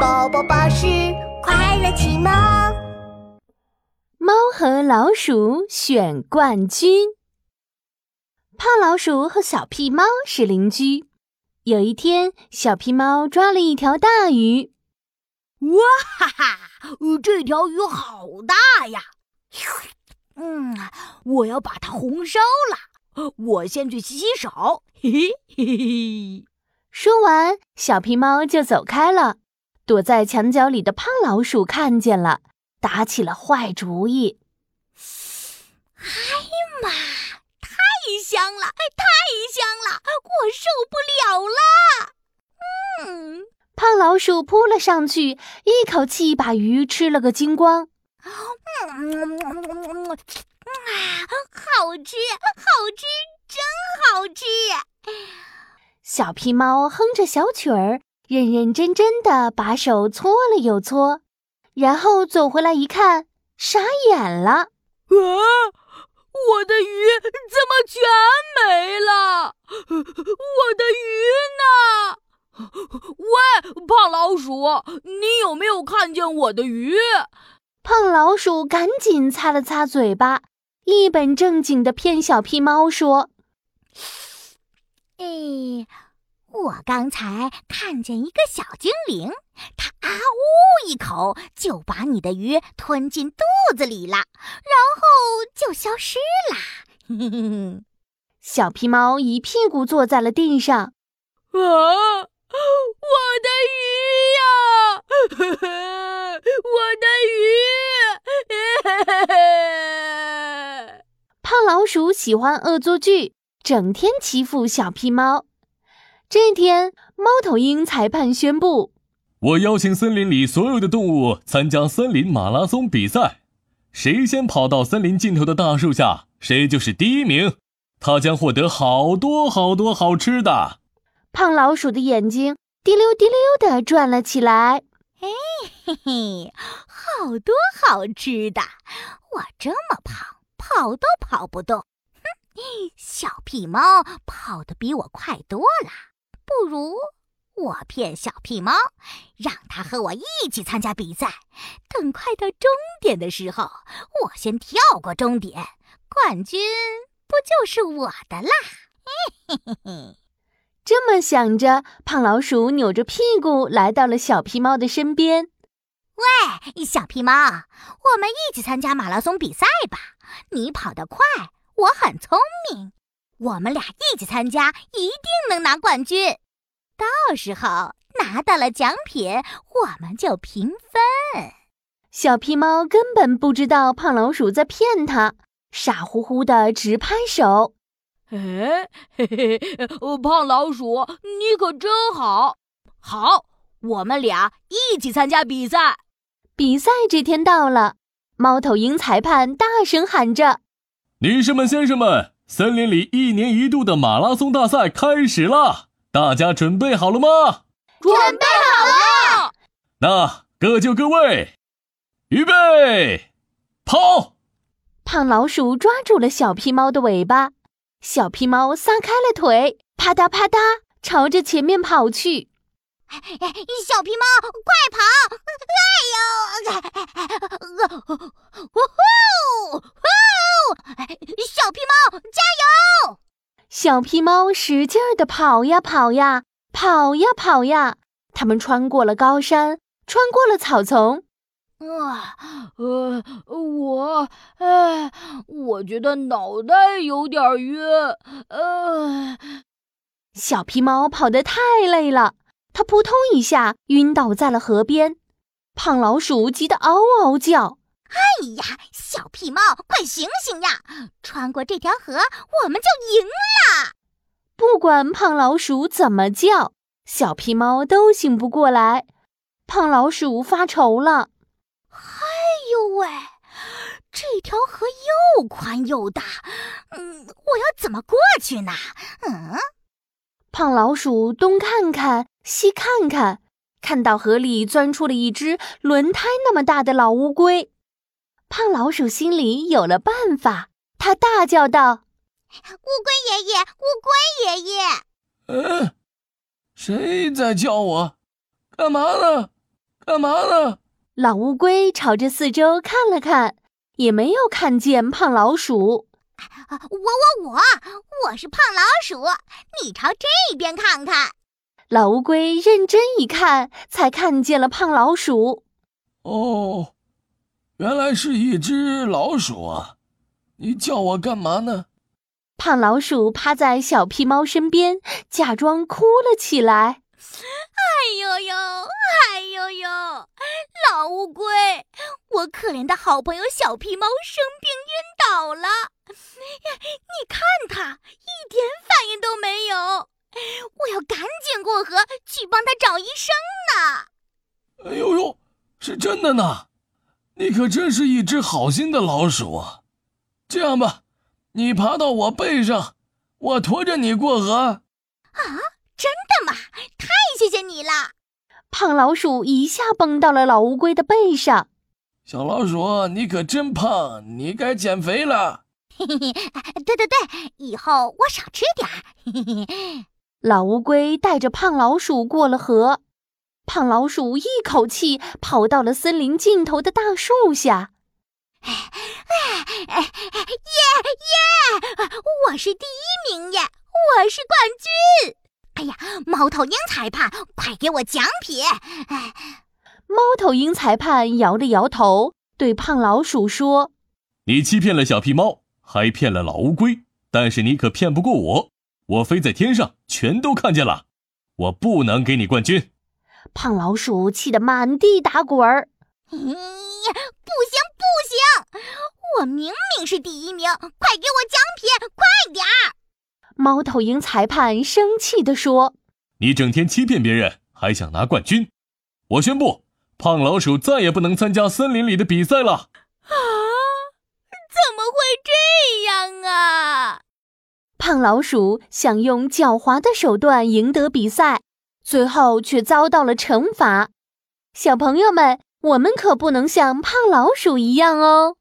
宝宝巴士快乐启蒙。猫和老鼠选冠军。胖老鼠和小屁猫是邻居。有一天，小屁猫抓了一条大鱼。哇哈哈！这条鱼好大呀！嗯，我要把它红烧了。我先去洗洗手。嘿嘿嘿嘿。说完，小皮猫就走开了。躲在墙角里的胖老鼠看见了，打起了坏主意。哎呀妈！太香了，太香了，我受不了了！嗯，胖老鼠扑了上去，一口气把鱼吃了个精光。嗯，啊，好吃，好吃，真好吃！小皮猫哼着小曲儿，认认真真的把手搓了又搓，然后走回来一看，傻眼了。啊！我的鱼怎么全没了？我的鱼呢？喂，胖老鼠，你有没有看见我的鱼？胖老鼠赶紧擦了擦嘴巴，一本正经的骗小屁猫说：“哎。”我刚才看见一个小精灵，它啊呜一口就把你的鱼吞进肚子里了，然后就消失了。小皮猫一屁股坐在了地上。啊，我的鱼呀！我的鱼！胖老鼠喜欢恶作剧，整天欺负小皮猫。这天，猫头鹰裁判宣布：“我邀请森林里所有的动物参加森林马拉松比赛，谁先跑到森林尽头的大树下，谁就是第一名。他将获得好多好多好吃的。”胖老鼠的眼睛滴溜滴溜的转了起来。哎嘿嘿，好多好吃的！我这么胖，跑都跑不动。哼，小屁猫跑得比我快多了。不如我骗小屁猫，让它和我一起参加比赛。等快到终点的时候，我先跳过终点，冠军不就是我的啦？嘿嘿嘿！这么想着，胖老鼠扭着屁股来到了小屁猫的身边。喂，小屁猫，我们一起参加马拉松比赛吧！你跑得快，我很聪明。我们俩一起参加，一定能拿冠军。到时候拿到了奖品，我们就平分。小皮猫根本不知道胖老鼠在骗它，傻乎乎的直拍手。哎，嘿嘿，胖老鼠，你可真好！好，我们俩一起参加比赛。比赛这天到了，猫头鹰裁判大声喊着：“女士们、先生们！”森林里一年一度的马拉松大赛开始了，大家准备好了吗？准备好了。那各就各位，预备，跑！胖老鼠抓住了小皮猫的尾巴，小皮猫撒开了腿，啪嗒啪嗒朝着前面跑去。小皮猫，快跑！哎呦！呜呼！小皮猫，加油！小皮猫使劲儿的跑呀跑呀，跑呀跑呀。他们穿过了高山，穿过了草丛。啊，呃，我，哎，我觉得脑袋有点晕。呃，小皮猫跑得太累了。它扑通一下晕倒在了河边，胖老鼠急得嗷嗷叫：“哎呀，小屁猫，快醒醒呀！穿过这条河，我们就赢了！”不管胖老鼠怎么叫，小屁猫都醒不过来。胖老鼠发愁了：“哎呦喂，这条河又宽又大，嗯，我要怎么过去呢？”嗯。胖老鼠东看看，西看看，看到河里钻出了一只轮胎那么大的老乌龟。胖老鼠心里有了办法，他大叫道：“乌龟爷爷，乌龟爷爷！”嗯，谁在叫我？干嘛呢？干嘛呢？老乌龟朝着四周看了看，也没有看见胖老鼠。我我我，我是胖老鼠，你朝这边看看。老乌龟认真一看，才看见了胖老鼠。哦，原来是一只老鼠啊！你叫我干嘛呢？胖老鼠趴在小屁猫身边，假装哭了起来。哎呦呦，哎呦呦，老乌龟，我可怜的好朋友小皮猫生病晕倒了，你看它一点反应都没有，我要赶紧过河去帮他找医生呢。哎呦呦，是真的呢，你可真是一只好心的老鼠啊！这样吧，你爬到我背上，我驮着你过河。啊，真的吗？太谢谢你了！胖老鼠一下蹦到了老乌龟的背上。小老鼠，你可真胖，你该减肥了。嘿嘿嘿，对对对，以后我少吃点儿。嘿嘿。老乌龟带着胖老鼠过了河，胖老鼠一口气跑到了森林尽头的大树下。哎哎哎耶耶！我是第一名耶！我是冠军！哎呀，猫头鹰裁判，快给我奖品！哎，猫头鹰裁判摇了摇头，对胖老鼠说：“你欺骗了小皮猫，还骗了老乌龟，但是你可骗不过我。我飞在天上，全都看见了，我不能给你冠军。”胖老鼠气得满地打滚儿。不行不行，我明明是第一名，快给我奖品，快点儿！猫头鹰裁判生气地说：“你整天欺骗别人，还想拿冠军？我宣布，胖老鼠再也不能参加森林里的比赛了。”啊！怎么会这样啊？胖老鼠想用狡猾的手段赢得比赛，最后却遭到了惩罚。小朋友们，我们可不能像胖老鼠一样哦。